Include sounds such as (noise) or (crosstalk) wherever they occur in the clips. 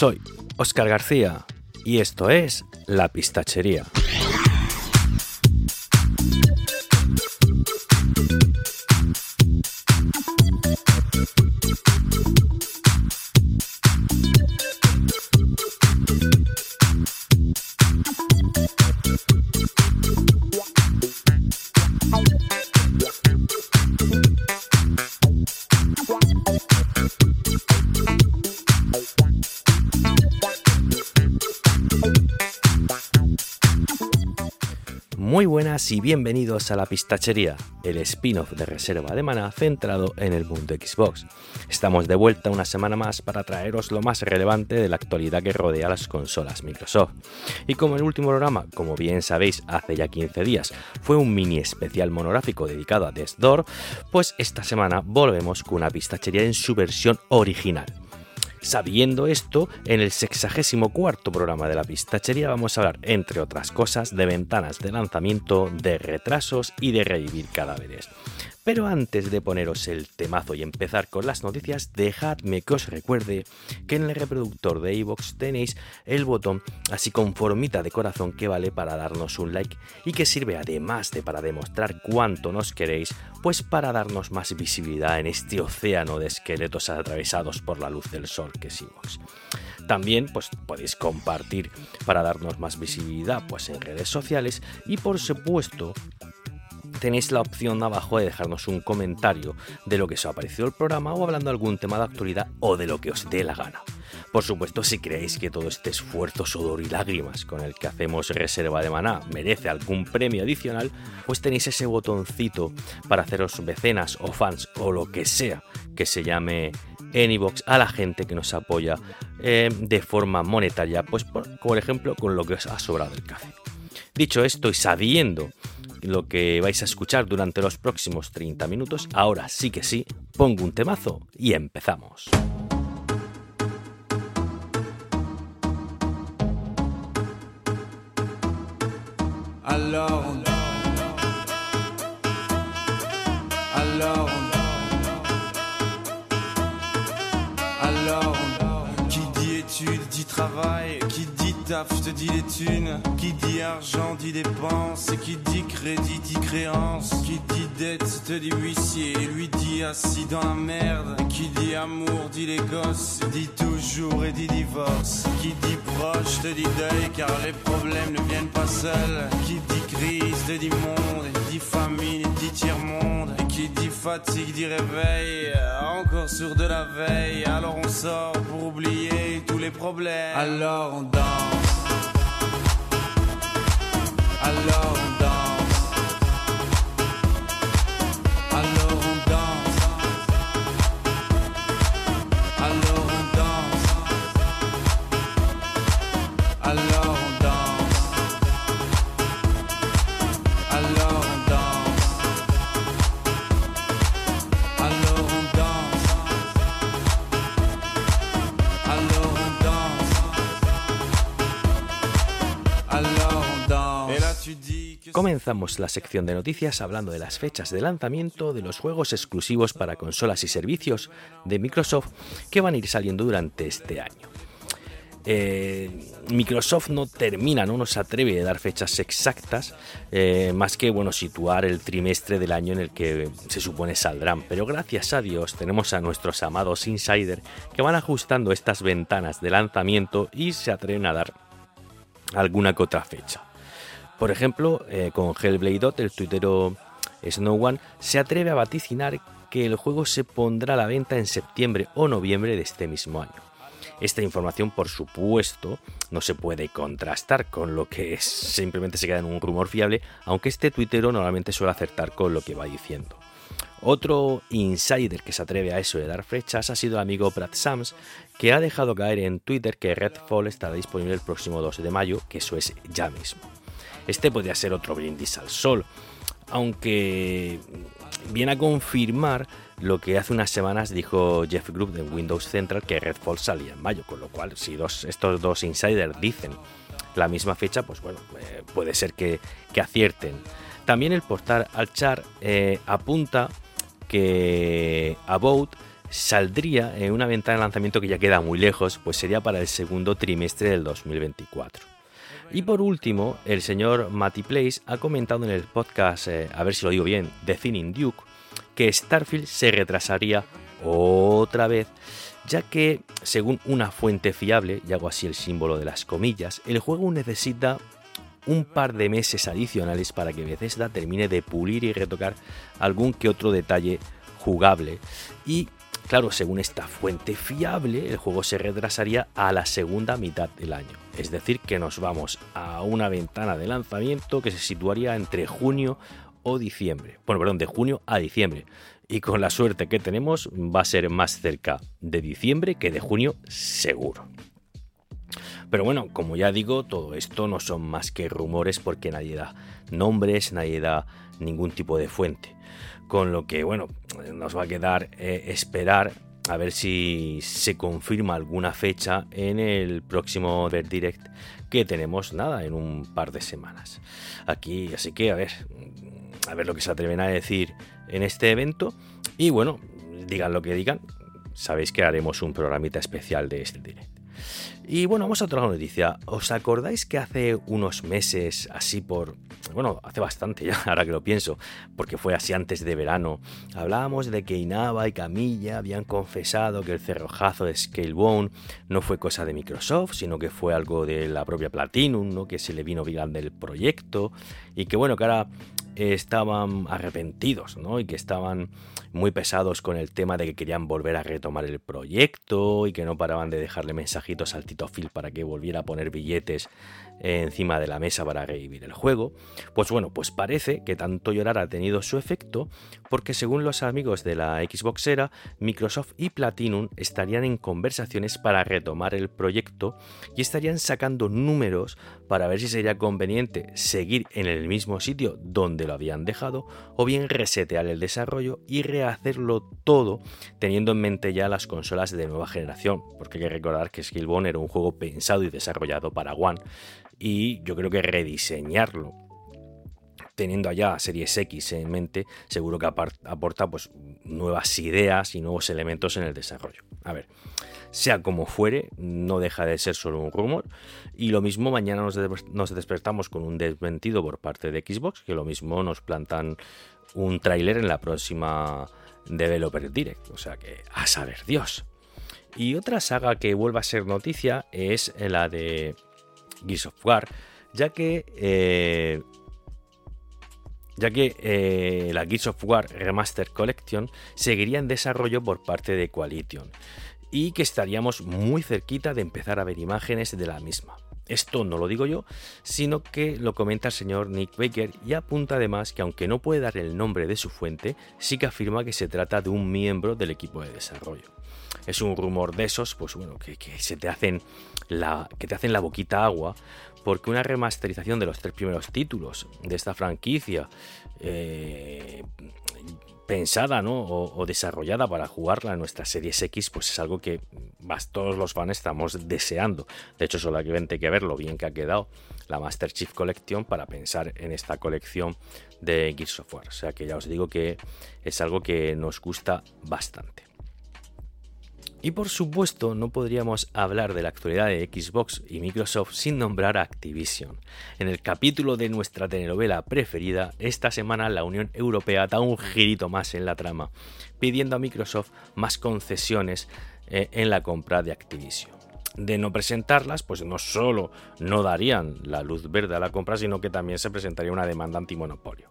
Soy Oscar García y esto es La Pistachería. Y bienvenidos a La Pistachería, el spin-off de Reserva de Mana centrado en el mundo Xbox. Estamos de vuelta una semana más para traeros lo más relevante de la actualidad que rodea las consolas Microsoft. Y como el último programa, como bien sabéis, hace ya 15 días, fue un mini especial monográfico dedicado a Death Door, pues esta semana volvemos con una pistachería en su versión original. Sabiendo esto, en el 64 programa de la pistachería vamos a hablar, entre otras cosas, de ventanas de lanzamiento, de retrasos y de revivir cadáveres. Pero antes de poneros el temazo y empezar con las noticias, dejadme que os recuerde que en el reproductor de iVoox tenéis el botón así con formita de corazón que vale para darnos un like y que sirve además de para demostrar cuánto nos queréis, pues para darnos más visibilidad en este océano de esqueletos atravesados por la luz del sol que es iVoox. También pues, podéis compartir para darnos más visibilidad pues, en redes sociales y por supuesto tenéis la opción abajo de dejarnos un comentario de lo que os ha parecido el programa o hablando de algún tema de actualidad o de lo que os dé la gana. Por supuesto, si creéis que todo este esfuerzo, sudor y lágrimas con el que hacemos reserva de maná merece algún premio adicional, pues tenéis ese botoncito para haceros mecenas o fans o lo que sea que se llame Anybox a la gente que nos apoya eh, de forma monetaria, pues por, por ejemplo con lo que os ha sobrado el café. Dicho esto y sabiendo lo que vais a escuchar durante los próximos 30 minutos, ahora sí que sí, pongo un temazo y empezamos. Qui travail, te qui dit argent dit dépenses, qui dit crédit dit créance, qui dit dette te dit huissier, lui dit assis dans la merde, qui dit amour dit les gosses, dit toujours et dit divorce, qui dit proche te dit deuil car les problèmes ne viennent pas seuls, qui dit crise te dit monde, dit famine dit tiers-monde, et qui dit fatigue dit réveil, encore sur de la veille, alors on sort pour oublier tous les problèmes, alors on danse. Alors on danse. La sección de noticias hablando de las fechas de lanzamiento de los juegos exclusivos para consolas y servicios de Microsoft que van a ir saliendo durante este año. Eh, Microsoft no termina, no nos atreve a dar fechas exactas, eh, más que bueno situar el trimestre del año en el que se supone saldrán. Pero gracias a Dios tenemos a nuestros amados insider que van ajustando estas ventanas de lanzamiento y se atreven a dar alguna que otra fecha. Por ejemplo, eh, con Hellblade Dot, el tuitero Snow One se atreve a vaticinar que el juego se pondrá a la venta en septiembre o noviembre de este mismo año. Esta información, por supuesto, no se puede contrastar con lo que simplemente se queda en un rumor fiable, aunque este tuitero normalmente suele acertar con lo que va diciendo. Otro insider que se atreve a eso de dar fechas ha sido el amigo Brad Sams, que ha dejado caer en Twitter que Redfall estará disponible el próximo 2 de mayo, que eso es ya mismo. Este podría ser otro brindis al sol, aunque viene a confirmar lo que hace unas semanas dijo Jeff Grubb de Windows Central que Redfall salía en mayo, con lo cual si estos dos insiders dicen la misma fecha, pues bueno, eh, puede ser que, acierten. También el portal Alchar eh, apunta que About saldría en una ventana de lanzamiento que ya queda muy lejos, pues sería para el segundo trimestre del 2024. Y por último, el señor Matty Place ha comentado en el podcast, eh, a ver si lo digo bien, The Thinning Duke, que Starfield se retrasaría otra vez, ya que, según una fuente fiable, y hago así el símbolo de las comillas, el juego necesita un par de meses adicionales para que Bethesda termine de pulir y retocar algún que otro detalle jugable y Claro, según esta fuente fiable, el juego se retrasaría a la segunda mitad del año. Es decir, que nos vamos a una ventana de lanzamiento que se situaría entre junio o diciembre. Bueno, perdón, de junio a diciembre. Y con la suerte que tenemos, va a ser más cerca de diciembre que de junio seguro. Pero bueno, como ya digo, todo esto no son más que rumores porque nadie da nombres, nadie da ningún tipo de fuente con lo que bueno, nos va a quedar eh, esperar a ver si se confirma alguna fecha en el próximo Direct que tenemos nada en un par de semanas. Aquí, así que a ver, a ver lo que se atreven a decir en este evento y bueno, digan lo que digan, sabéis que haremos un programita especial de este Direct. Y bueno, vamos a otra noticia. ¿Os acordáis que hace unos meses, así por... Bueno, hace bastante ya, (laughs) ahora que lo pienso, porque fue así antes de verano, hablábamos de que Inaba y Camilla habían confesado que el cerrojazo de Scalebone no fue cosa de Microsoft, sino que fue algo de la propia Platinum, ¿no? que se le vino vigilando el proyecto, y que bueno, que ahora estaban arrepentidos, ¿no? Y que estaban muy pesados con el tema de que querían volver a retomar el proyecto y que no paraban de dejarle mensajitos al Tito Phil para que volviera a poner billetes encima de la mesa para revivir el juego. Pues bueno, pues parece que tanto llorar ha tenido su efecto porque según los amigos de la Xboxera, Microsoft y Platinum estarían en conversaciones para retomar el proyecto y estarían sacando números para ver si sería conveniente seguir en el mismo sitio donde lo habían dejado o bien resetear el desarrollo y rehacerlo todo teniendo en mente ya las consolas de nueva generación, porque hay que recordar que Skillbone era un juego pensado y desarrollado para One y yo creo que rediseñarlo teniendo allá Series X en mente, seguro que aporta pues, nuevas ideas y nuevos elementos en el desarrollo. A ver, sea como fuere, no deja de ser solo un rumor. Y lo mismo mañana nos, nos despertamos con un desmentido por parte de Xbox, que lo mismo nos plantan un tráiler en la próxima Developer Direct. O sea que a saber Dios. Y otra saga que vuelve a ser noticia es la de Gears of War, ya que eh, ya que eh, la Gears of War Remaster Collection seguiría en desarrollo por parte de Coalition y que estaríamos muy cerquita de empezar a ver imágenes de la misma. Esto no lo digo yo, sino que lo comenta el señor Nick Baker y apunta además que aunque no puede dar el nombre de su fuente, sí que afirma que se trata de un miembro del equipo de desarrollo. Es un rumor de esos, pues bueno, que, se te hacen la, que te hacen la boquita agua, porque una remasterización de los tres primeros títulos de esta franquicia, eh, pensada ¿no? o, desarrollada para jugarla en nuestra Series X, pues es algo que todos los fans estamos deseando. De hecho, solamente hay que ver lo bien que ha quedado la Master Chief Collection para pensar en esta colección de Gears of War. O sea que ya os digo que es algo que nos gusta bastante. Y por supuesto no podríamos hablar de la actualidad de Xbox y Microsoft sin nombrar a Activision. En el capítulo de nuestra telenovela preferida, esta semana la Unión Europea da un girito más en la trama, pidiendo a Microsoft más concesiones eh, en la compra de Activision. De no presentarlas, pues no solo no darían la luz verde a la compra, sino que también se presentaría una demanda antimonopolio.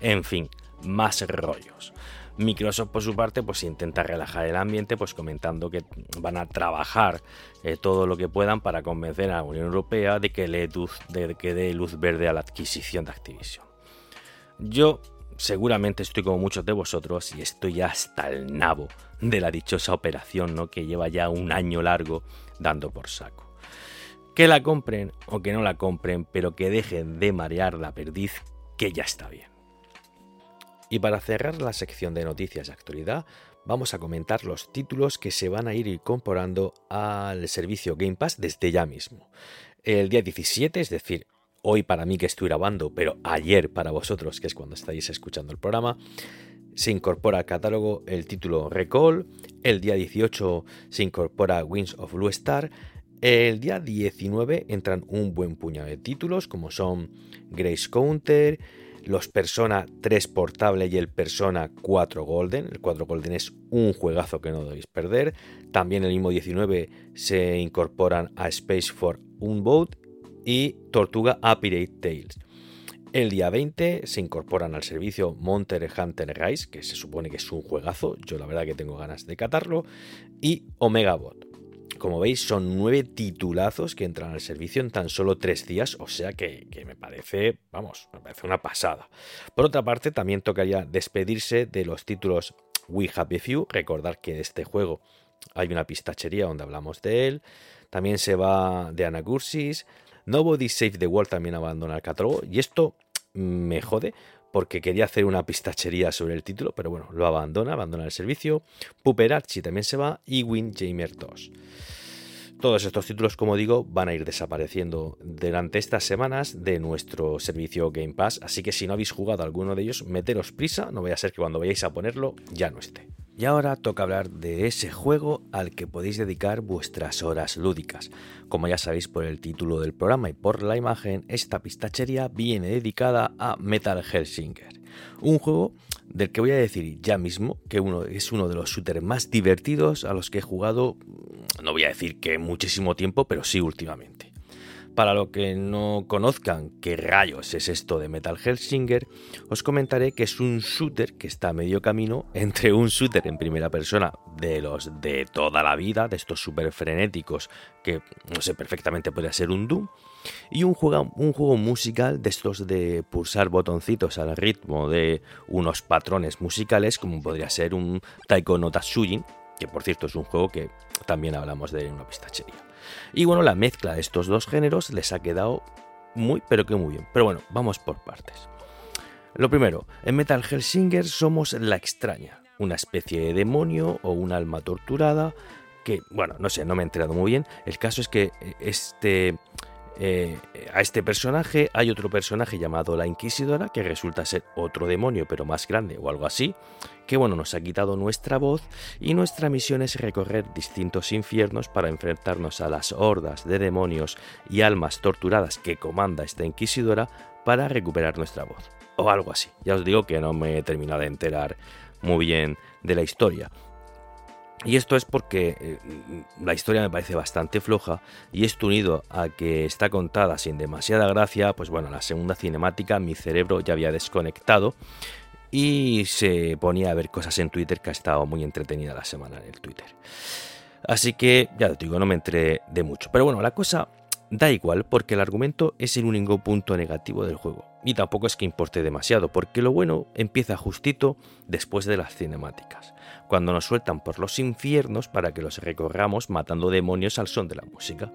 En fin, más rollos. Microsoft por su parte pues intenta relajar el ambiente pues comentando que van a trabajar eh, todo lo que puedan para convencer a la Unión Europea de que le de que dé luz verde a la adquisición de Activision. Yo seguramente estoy como muchos de vosotros y estoy hasta el nabo de la dichosa operación ¿no? que lleva ya un año largo dando por saco. Que la compren o que no la compren, pero que dejen de marear la perdiz, que ya está bien. Y para cerrar la sección de noticias de actualidad, vamos a comentar los títulos que se van a ir incorporando al servicio Game Pass desde ya mismo. El día 17, es decir, hoy para mí que estoy grabando, pero ayer para vosotros, que es cuando estáis escuchando el programa, se incorpora al catálogo el título Recall, el día 18 se incorpora Wings of Blue Star, el día 19 entran un buen puñado de títulos como son Grace Counter, los Persona 3 Portable y el Persona 4 Golden. El 4 Golden es un juegazo que no debéis perder. También el mismo 19 se incorporan a Space for Unboat y Tortuga a Pirate Tales. El día 20 se incorporan al servicio Monster Hunter Rise, que se supone que es un juegazo, yo la verdad que tengo ganas de catarlo, y Omega Bot. Como veis, son nueve titulazos que entran al servicio en tan solo tres días, o sea que, me parece, vamos, me parece una pasada. Por otra parte, también tocaría despedirse de los títulos We Happy Few, recordar que este juego hay una pistachería donde hablamos de él, también se va de Anagursis, Nobody Save the World también abandona el catálogo, y esto me jode porque quería hacer una pistachería sobre el título, pero bueno, lo abandona, abandona el servicio. Puperarchi también se va y Windjammer 2. Todos estos títulos, como digo, van a ir desapareciendo durante estas semanas de nuestro servicio Game Pass, así que si no habéis jugado alguno de ellos, meteros prisa, no vaya a ser que cuando vayáis a ponerlo ya no esté. Y ahora toca hablar de ese juego al que podéis dedicar vuestras horas lúdicas. Como ya sabéis por el título del programa y por la imagen, esta pistachería viene dedicada a Metal Hellsinger. Un juego del que voy a decir ya mismo que es uno de los shooters más divertidos a los que he jugado, no voy a decir que muchísimo tiempo, pero sí últimamente. Para los que no conozcan qué rayos es esto de Metal Hellsinger, os comentaré que es un shooter que está a medio camino entre un shooter en primera persona de los de toda la vida, de estos super frenéticos que no sé perfectamente puede ser un Doom, y un juego, un juego musical de estos de pulsar botoncitos al ritmo de unos patrones musicales como podría ser un Taiko no Tatsujin, que por cierto es un juego que también hablamos de en una pistachería. Y bueno, la mezcla de estos dos géneros les ha quedado muy, pero que muy bien. Pero bueno, vamos por partes. Lo primero, en Metal Hellsinger somos la extraña, una especie de demonio o un alma torturada que, bueno, no sé, no me he enterado muy bien. El caso es que este eh, a este personaje hay otro personaje llamado la Inquisidora, que resulta ser otro demonio, pero más grande o algo así, que bueno, nos ha quitado nuestra voz y nuestra misión es recorrer distintos infiernos para enfrentarnos a las hordas de demonios y almas torturadas que comanda esta Inquisidora para recuperar nuestra voz. O algo así. Ya os digo que no me he terminado de enterar muy bien de la historia. Y esto es porque eh, la historia me parece bastante floja y esto unido a que está contada sin demasiada gracia, pues bueno, la segunda cinemática mi cerebro ya había desconectado y se ponía a ver cosas en Twitter que ha estado muy entretenida la semana en el Twitter. Así que ya te digo, no me entré de mucho. Pero bueno, la cosa da igual porque el argumento es el único punto negativo del juego. Y tampoco es que importe demasiado, porque lo bueno empieza justito después de las cinemáticas cuando nos sueltan por los infiernos para que los recorramos matando demonios al son de la música.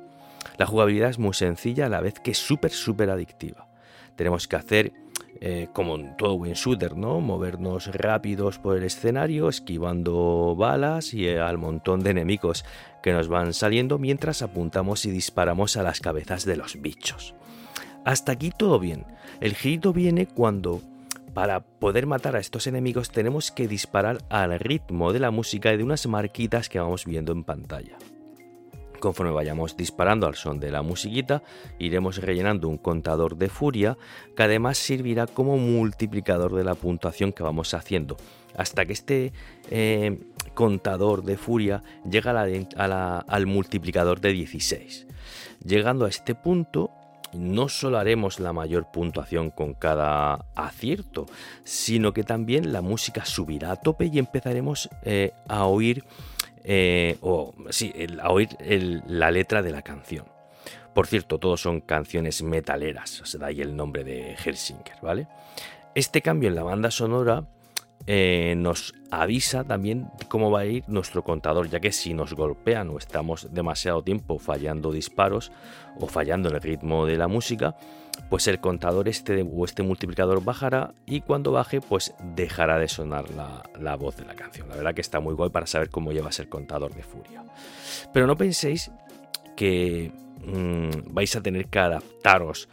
La jugabilidad es muy sencilla a la vez que súper, súper adictiva. Tenemos que hacer, eh, como en todo buen shooter, ¿no? Movernos rápidos por el escenario, esquivando balas y al montón de enemigos que nos van saliendo mientras apuntamos y disparamos a las cabezas de los bichos. Hasta aquí todo bien. El girito viene cuando para poder matar a estos enemigos tenemos que disparar al ritmo de la música y de unas marquitas que vamos viendo en pantalla. Conforme vayamos disparando al son de la musiquita, iremos rellenando un contador de furia que además servirá como multiplicador de la puntuación que vamos haciendo, hasta que este eh, contador de furia llega al multiplicador de 16. Llegando a este punto, no solo haremos la mayor puntuación con cada acierto, sino que también la música subirá a tope y empezaremos eh, a oír, eh, o, sí, a oír la letra de la canción. Por cierto, todos son canciones metaleras, se da ahí el nombre de Helsinger, ¿vale? Este cambio en la banda sonora eh, nos avisa también cómo va a ir nuestro contador, ya que si nos golpean o estamos demasiado tiempo fallando disparos o fallando en el ritmo de la música, pues el contador este o este multiplicador bajará y cuando baje pues dejará de sonar la, voz de la canción. La verdad que está muy guay para saber cómo llevas el contador de furia. Pero no penséis que mm, vais a tener que adaptaros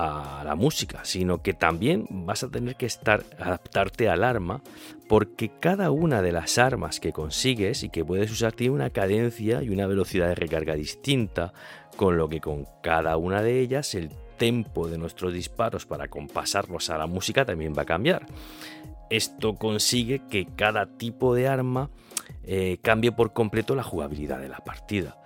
a la música, sino que también vas a tener que estar adaptarte al arma, porque cada una de las armas que consigues y que puedes usar tiene una cadencia y una velocidad de recarga distinta, con lo que con cada una de ellas el tempo de nuestros disparos para compasarlos a la música también va a cambiar. Esto consigue que cada tipo de arma eh, cambie por completo la jugabilidad de la partida.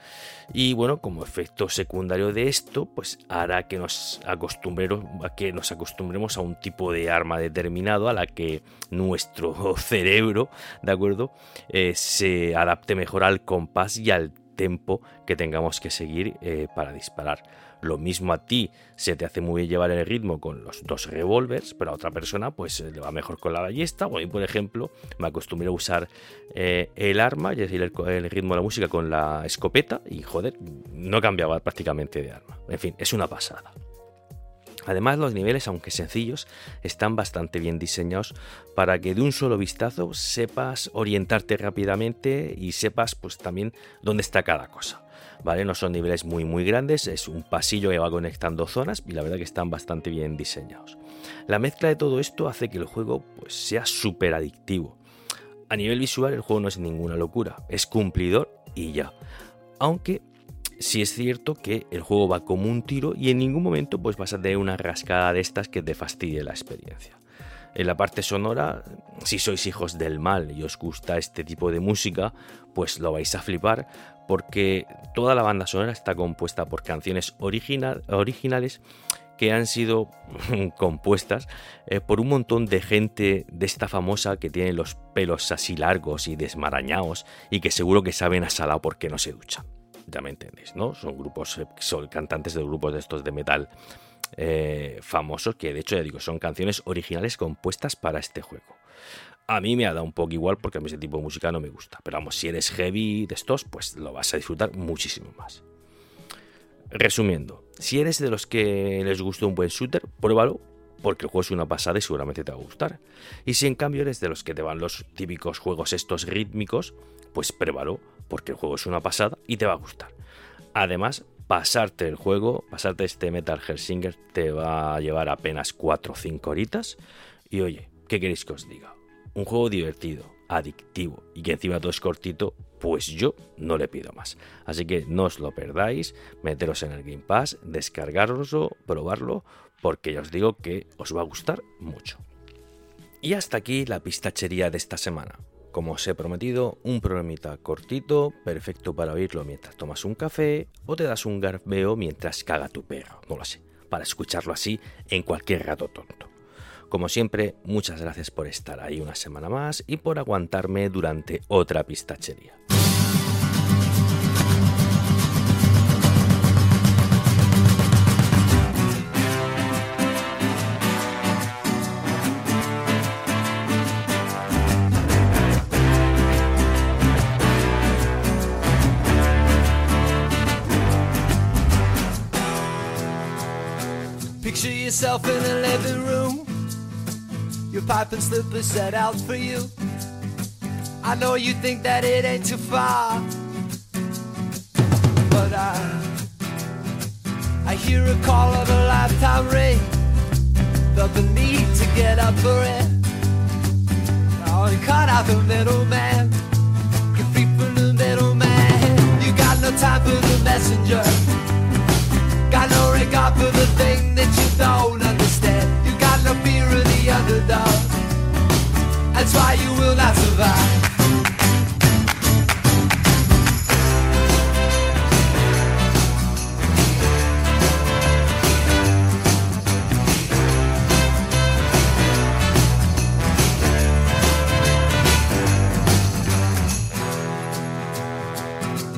Y bueno, como efecto secundario de esto, pues hará que nos acostumbremos a que nos acostumbremos a un tipo de arma determinado a la que nuestro (laughs) cerebro, ¿de acuerdo? Eh, se adapte mejor al compás y al tempo que tengamos que seguir eh, para disparar. Lo mismo a ti se te hace muy bien llevar el ritmo con los dos revólveres, pero a otra persona pues le va mejor con la ballesta. O a mí, por ejemplo, me acostumbré a usar eh, el arma, es decir, el, ritmo de la música con la escopeta y joder, no cambiaba prácticamente de arma. En fin, es una pasada. Además, los niveles, aunque sencillos, están bastante bien diseñados para que de un solo vistazo sepas orientarte rápidamente y sepas pues también dónde está cada cosa. ¿vale? No son niveles muy muy grandes, es un pasillo que va conectando zonas y la verdad que están bastante bien diseñados. La mezcla de todo esto hace que el juego pues, sea súper adictivo. A nivel visual el juego no es ninguna locura, es cumplidor y ya. Aunque sí es cierto que el juego va como un tiro y en ningún momento pues vas a tener una rascada de estas que te fastidie la experiencia. En la parte sonora, si sois hijos del mal y os gusta este tipo de música, pues lo vais a flipar porque toda la banda sonora está compuesta por canciones originales que han sido (laughs) compuestas eh, por un montón de gente de esta famosa que tiene los pelos así largos y desmarañados y que seguro que saben a porque no se duchan. Ya me entendéis, ¿no? Son grupos, eh, son cantantes de grupos de estos de metal eh, famosos que de hecho ya digo son canciones originales compuestas para este juego. A mí me ha dado un poco igual porque a mí ese tipo de música no me gusta. Pero vamos, si eres heavy de estos, pues lo vas a disfrutar muchísimo más. Resumiendo, si eres de los que les gusta un buen shooter, pruébalo porque el juego es una pasada y seguramente te va a gustar. Y si en cambio eres de los que te van los típicos juegos estos rítmicos, pues pruébalo porque el juego es una pasada y te va a gustar. Además, pasarte el juego, pasarte este Metal Singer te va a llevar apenas 4 o 5 horitas. Y oye, ¿qué queréis que os diga? Un juego divertido, adictivo y que encima todo es cortito, pues yo no le pido más. Así que no os lo perdáis, meteros en el Game Pass, descargaroslo, probarlo, porque ya os digo que os va a gustar mucho. Y hasta aquí la pistachería de esta semana. Como os he prometido, un programita cortito, perfecto para oírlo mientras tomas un café o te das un garbeo mientras caga tu perro, no lo sé, para escucharlo así en cualquier rato tonto. Como siempre, muchas gracias por estar ahí una semana más y por aguantarme durante otra pistachería. Picture yourself in a living room Your pipe and slippers set out for you. I know you think that it ain't too far, but I I hear a call of a lifetime ring. Felt the need to get up for it. Oh, and cut out the middleman. Get free from the middleman. You got no time for the messenger. Got no regard for the thing you don't understand. You got no fear of the underdog. That's why you will not survive.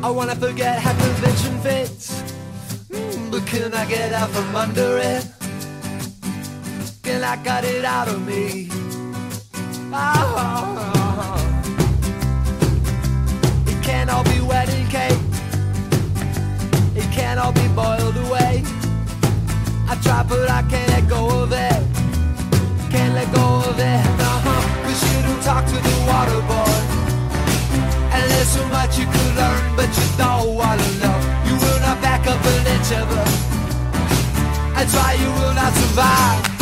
I wanna forget how convention fits, mm, but can I get out from under it? I got it out of me. Oh, it can't all be wedding cake. It can't all be boiled away. I try, but I can't let go of it. Can't let go of it. Uh-huh. Cause you don't talk to the water boy. And there's so much you could learn, but you don't wanna know. You will not back up an inch of it. That's why you will not survive.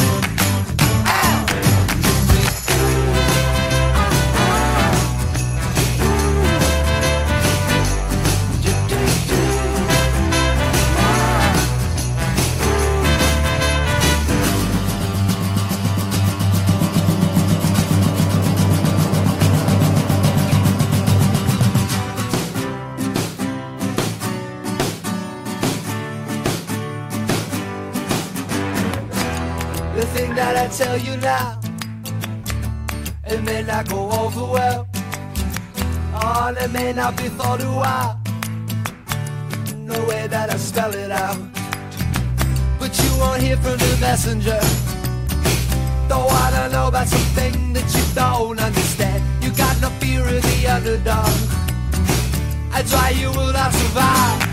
The thing that I tell you now, it may not go over well. Oh, it may not be thought a while. No way that I spell it out. But you won't hear from the messenger. Though I Don't know about something that you don't understand. You got no fear of the underdog. That's why you will not survive.